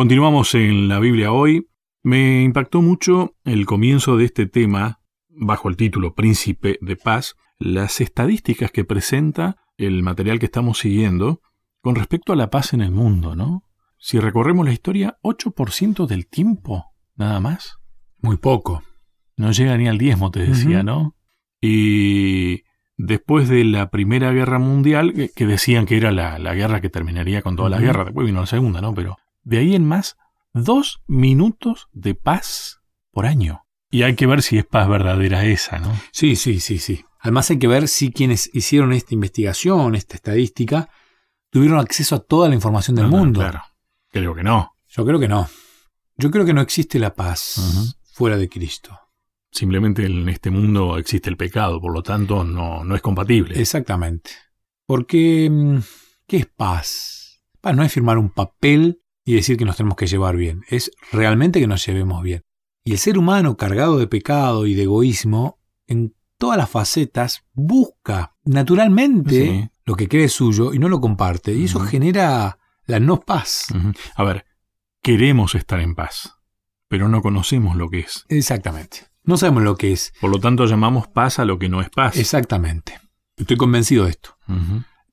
Continuamos en la Biblia hoy. Me impactó mucho el comienzo de este tema, bajo el título Príncipe de Paz, las estadísticas que presenta el material que estamos siguiendo con respecto a la paz en el mundo, ¿no? Si recorremos la historia, 8% del tiempo, nada más. Muy poco. No llega ni al diezmo, te decía, ¿no? Y después de la Primera Guerra Mundial, que decían que era la, guerra que terminaría con toda la guerra, después vino la Segunda, ¿no? Pero de ahí en más, dos minutos de paz por año. Y hay que ver si es paz verdadera esa, ¿no? Sí, sí, sí, sí. Además hay que ver si quienes hicieron esta investigación, esta estadística, tuvieron acceso a toda la información del mundo. Claro. Creo que no. Yo creo que no. Yo creo que no existe la paz fuera de Cristo. Simplemente en este mundo existe el pecado, por lo tanto no, no es compatible. Exactamente. Porque, mm, ¿qué es paz? Paz no es firmar un papel y decir que nos tenemos que llevar bien, es realmente que nos llevemos bien. Y el ser humano cargado de pecado y de egoísmo, en todas las facetas, busca naturalmente lo que cree suyo y no lo comparte. Y eso genera la no paz. A ver, queremos estar en paz, pero no conocemos lo que es. Exactamente. No sabemos lo que es. Por lo tanto, llamamos paz a lo que no es paz. Exactamente. Estoy convencido de esto.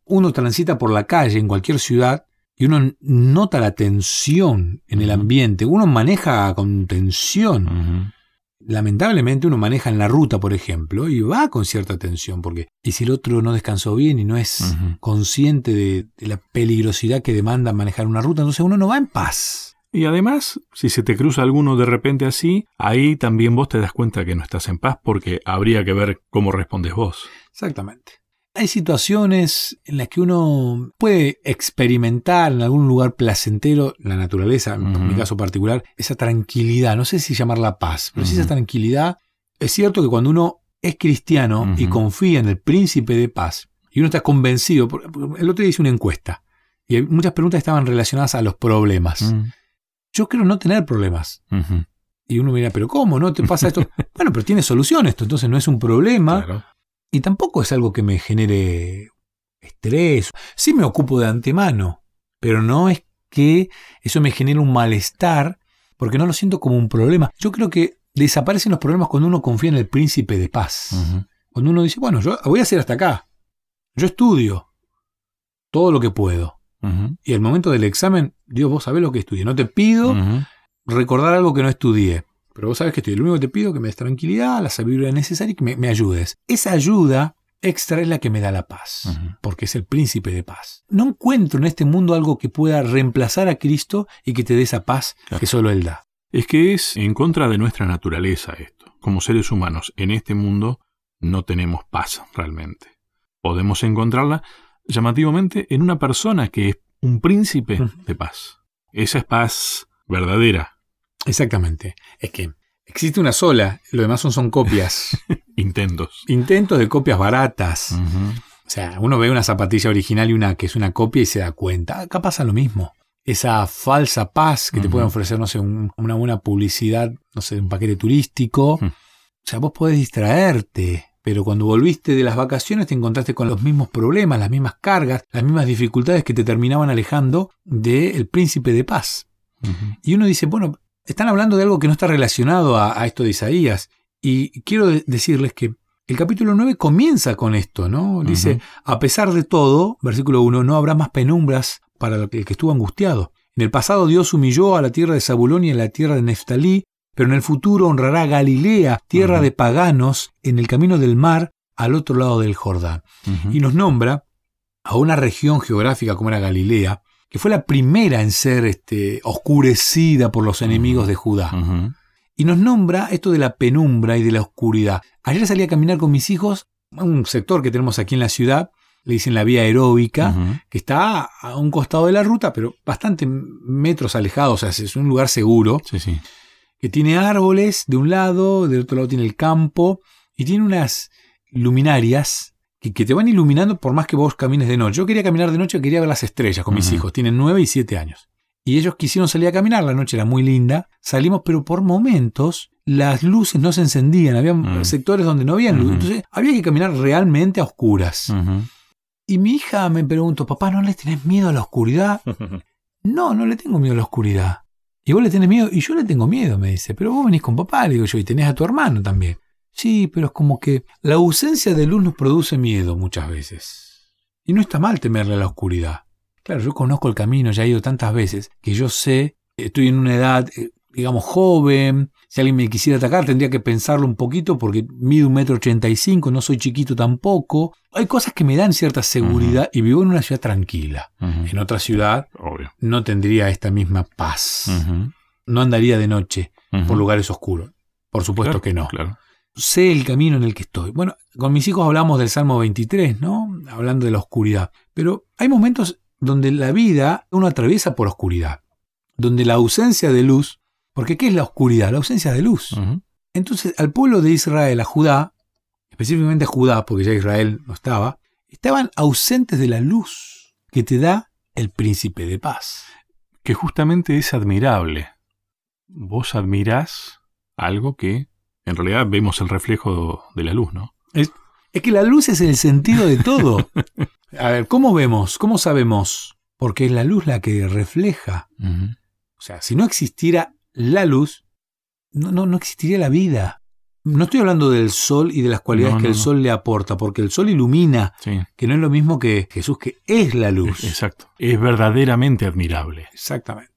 Uno transita por la calle en cualquier ciudad y uno nota la tensión en el ambiente. Uno maneja con tensión. Lamentablemente uno maneja en la ruta, por ejemplo, y va con cierta tensión, porque y si el otro no descansó bien y no es consciente de, la peligrosidad que demanda manejar una ruta, entonces uno no va en paz. Y además, si se te cruza alguno de repente así, ahí también vos te das cuenta que no estás en paz porque habría que ver cómo respondes vos. Exactamente. Hay situaciones en las que uno puede experimentar en algún lugar placentero, la naturaleza, en mi caso particular, esa tranquilidad, no sé si llamarla paz, pero esa tranquilidad. Es cierto que cuando uno es cristiano y confía en el príncipe de paz, y uno está convencido, el otro día hice una encuesta, y muchas preguntas estaban relacionadas a los problemas. Yo creo no tener problemas. Y uno mira, pero ¿cómo? ¿No te pasa esto? bueno, pero tiene solución esto, entonces no es un problema. Y tampoco es algo que me genere estrés. Sí me ocupo de antemano, pero no es que eso me genere un malestar, porque no lo siento como un problema. Yo creo que desaparecen los problemas cuando uno confía en el príncipe de paz. Cuando uno dice, bueno, yo voy a hacer hasta acá. Yo estudio todo lo que puedo. Y al momento del examen, Dios, vos sabés lo que estudié. No te pido recordar algo que no estudié. Pero vos sabés que estoy. Lo único que te pido es que me des tranquilidad, la sabiduría necesaria y que me, ayudes. Esa ayuda extra es la que me da la paz, porque es el príncipe de paz. No encuentro en este mundo algo que pueda reemplazar a Cristo y que te dé esa paz que solo Él da. Es que es en contra de nuestra naturaleza esto. Como seres humanos en este mundo no tenemos paz realmente. Podemos encontrarla llamativamente en una persona que es un príncipe de paz. Esa es paz verdadera, Exactamente. Es que existe una sola, lo demás son, son copias. Intentos. Intentos de copias baratas. O sea, uno ve una zapatilla original y una que es una copia y se da cuenta. Acá pasa lo mismo. Esa falsa paz que te puede ofrecer, no sé, una buena publicidad, no sé, un paquete turístico. O sea, vos podés distraerte, pero cuando volviste de las vacaciones te encontraste con los mismos problemas, las mismas cargas, las mismas dificultades que te terminaban alejando del príncipe de paz. Y uno dice, bueno, están hablando de algo que no está relacionado a, esto de Isaías. Y quiero decirles que el capítulo 9 comienza con esto, ¿no? Dice, a pesar de todo, versículo 1, no habrá más penumbras para el que estuvo angustiado. En el pasado Dios humilló a la tierra de Zabulón y a la tierra de Neftalí, pero en el futuro honrará a Galilea, tierra de paganos, en el camino del mar, al otro lado del Jordán. Y nos nombra a una región geográfica como era Galilea, que fue la primera en ser este, oscurecida por los enemigos de Judá. Y nos nombra esto de la penumbra y de la oscuridad. Ayer salí a caminar con mis hijos a un sector que tenemos aquí en la ciudad, le dicen la vía aeróbica, que está a un costado de la ruta, pero bastante metros alejados, o sea, es un lugar seguro, que tiene árboles de un lado, del otro lado tiene el campo, y tiene unas luminarias que, te van iluminando por más que vos camines de noche. Yo quería caminar de noche, quería ver las estrellas con mis hijos, tienen 9 y 7 años. Y ellos quisieron salir a caminar, la noche era muy linda, salimos, pero por momentos las luces no se encendían, había mm. sectores donde no había luz, entonces había que caminar realmente a oscuras. Y mi hija me preguntó, papá, ¿no le tenés miedo a la oscuridad? no, no le tengo miedo a la oscuridad. Y vos le tenés miedo, y yo le tengo miedo, me dice, pero vos venís con papá, le digo yo, y tenés a tu hermano también. Sí, pero es como que la ausencia de luz nos produce miedo muchas veces. Y no está mal temerle a la oscuridad. Claro, yo conozco el camino, ya he ido tantas veces, que yo sé, estoy en una edad, eh, digamos, joven. Si alguien me quisiera atacar, tendría que pensarlo un poquito porque mido un metro ochenta y cinco, no soy chiquito tampoco. Hay cosas que me dan cierta seguridad y vivo en una ciudad tranquila. En otra ciudad no tendría esta misma paz. No andaría de noche por lugares oscuros. Por supuesto que no. Sé el camino en el que estoy. Bueno, con mis hijos hablamos del Salmo 23, ¿no? Hablando de la oscuridad. Pero hay momentos donde la vida uno atraviesa por oscuridad, donde la ausencia de luz porque ¿qué es la oscuridad? La ausencia de luz. Entonces, al pueblo de Israel, a Judá, específicamente a Judá, porque ya Israel no estaba, estaban ausentes de la luz que te da el príncipe de paz. Que justamente es admirable. Vos admirás algo que en realidad vemos el reflejo de la luz, ¿no? Es, que la luz es el sentido de todo. A ver, ¿cómo vemos? ¿Cómo sabemos? Porque es la luz la que refleja. O sea, si no existiera la luz, no, no, no existiría la vida. No estoy hablando del sol y de las cualidades que el sol le aporta, porque el sol ilumina, que no es lo mismo que Jesús, que es la luz. Exacto. Es verdaderamente admirable. Exactamente.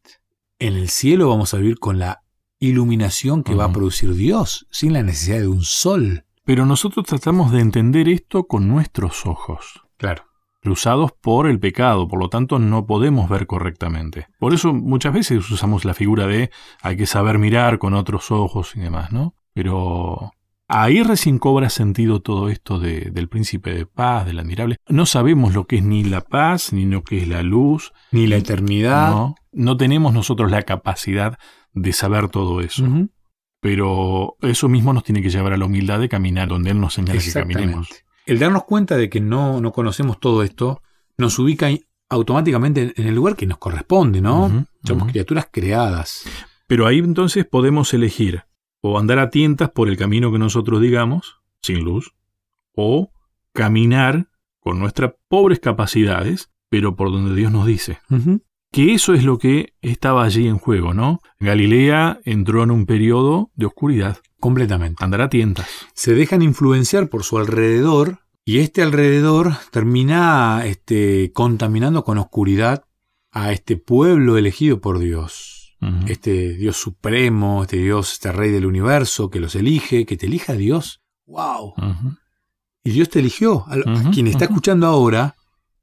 En el cielo vamos a vivir con la iluminación que va a producir Dios, sin la necesidad de un sol. Pero nosotros tratamos de entender esto con nuestros ojos. Claro cruzados por el pecado, por lo tanto no podemos ver correctamente. Por eso muchas veces usamos la figura de hay que saber mirar con otros ojos y demás, ¿no? Pero ahí recién cobra sentido todo esto de, del príncipe de paz, del admirable. No sabemos lo que es ni la paz, ni lo que es la luz, ni la eternidad. No, no tenemos nosotros la capacidad de saber todo eso. Pero eso mismo nos tiene que llevar a la humildad de caminar donde Él nos señala que caminemos. El darnos cuenta de que no, no conocemos todo esto nos ubica automáticamente en el lugar que nos corresponde, ¿no? Somos criaturas creadas. Pero ahí entonces podemos elegir o andar a tientas por el camino que nosotros digamos, sin luz, o caminar con nuestras pobres capacidades, pero por donde Dios nos dice. Que eso es lo que estaba allí en juego, ¿no? Galilea entró en un periodo de oscuridad. Completamente. Andar a tientas. Se dejan influenciar por su alrededor y este alrededor termina este, contaminando con oscuridad a este pueblo elegido por Dios. Este Dios supremo, este Dios, este rey del universo que los elige, que te elija Dios. ¡Wow! Y Dios te eligió. A, quien está escuchando ahora,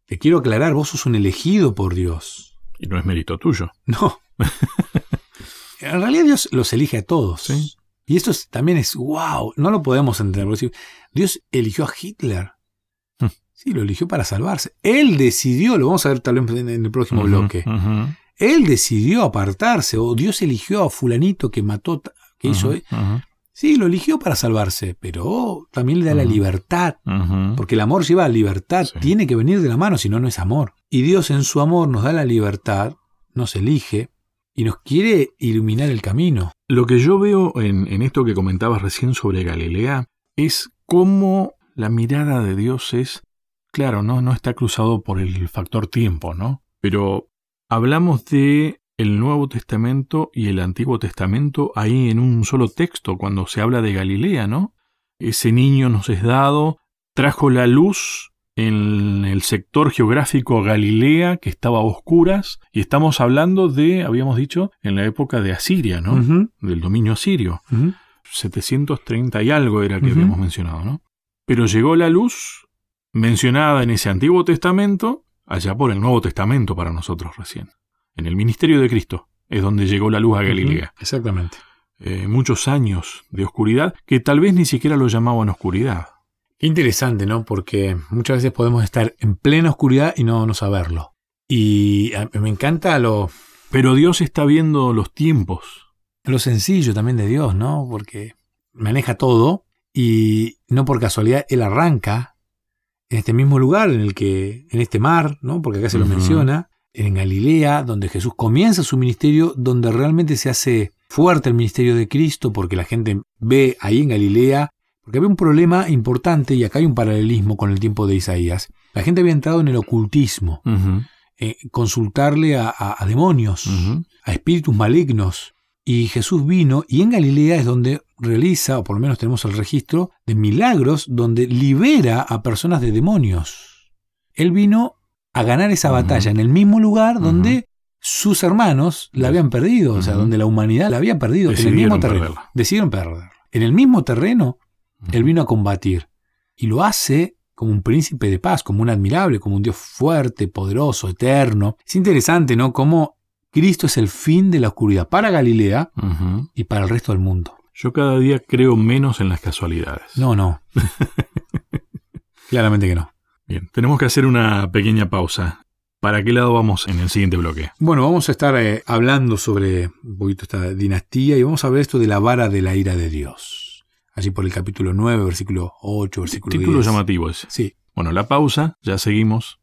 te quiero aclarar, vos sos un elegido por Dios. Y no es mérito tuyo. No. en realidad Dios los elige a todos. ¿Sí? Y esto también es wow, no lo podemos entender. Dios eligió a Hitler. Hmm. Sí, lo eligió para salvarse. Él decidió, lo vamos a ver tal vez en el próximo bloque. Él decidió apartarse, o Dios eligió a fulanito que mató, que hizo. Sí, lo eligió para salvarse, pero también le da la libertad, porque el amor lleva a libertad, tiene que venir de la mano, si no, no es amor. Y Dios en su amor nos da la libertad, nos elige, y nos quiere iluminar el camino. Lo que yo veo en, esto que comentabas recién sobre Galilea es cómo la mirada de Dios es, claro, no, no está cruzado por el factor tiempo, ¿no? Pero hablamos de el Nuevo Testamento y el Antiguo Testamento ahí en un solo texto cuando se habla de Galilea, ¿no? Ese niño nos es dado, trajo la luz en el sector geográfico Galilea, que estaba a oscuras, y estamos hablando de, habíamos dicho, en la época de Asiria, ¿no? Del dominio asirio. 730 y algo era que habíamos mencionado, ¿no? Pero llegó la luz mencionada en ese Antiguo Testamento, allá por el Nuevo Testamento para nosotros recién. En el ministerio de Cristo es donde llegó la luz a Galilea. Exactamente. Eh, muchos años de oscuridad que tal vez ni siquiera lo llamaban oscuridad. Qué interesante, ¿no? Porque muchas veces podemos estar en plena oscuridad y no, no saberlo. Y me encanta lo... Pero Dios está viendo los tiempos. Lo sencillo también de Dios, ¿no? Porque maneja todo y no por casualidad Él arranca en este mismo lugar, en el que, en este mar, ¿no? Porque acá se lo menciona, en Galilea, donde Jesús comienza su ministerio, donde realmente se hace fuerte el ministerio de Cristo, porque la gente ve ahí en Galilea porque había un problema importante, y acá hay un paralelismo con el tiempo de Isaías. La gente había entrado en el ocultismo. eh, consultarle a, a- a demonios, a espíritus malignos. Y Jesús vino y en Galilea es donde realiza, o por lo menos tenemos el registro, de milagros donde libera a personas de demonios. Él vino a ganar esa batalla en el mismo lugar donde sus hermanos la habían perdido, o sea, donde la humanidad la había perdido, en el Decidieron mismo terreno. perderla. Decidieron perderla. En el mismo terreno, él vino a combatir. Y lo hace como un príncipe de paz, como un admirable, como un Dios fuerte, poderoso, eterno. Es interesante, ¿no? Cómo Cristo es el fin de la oscuridad para Galilea y para el resto del mundo. Yo cada día creo menos en las casualidades. No, no. Claramente que no. Bien, tenemos que hacer una pequeña pausa. ¿Para qué lado vamos en el siguiente bloque? Bueno, vamos a estar eh, hablando sobre un poquito esta dinastía y vamos a ver esto de la vara de la ira de Dios. Allí por el capítulo 9, versículo 8, versículo Título 10. llamativo ese. Sí. Bueno, la pausa, ya seguimos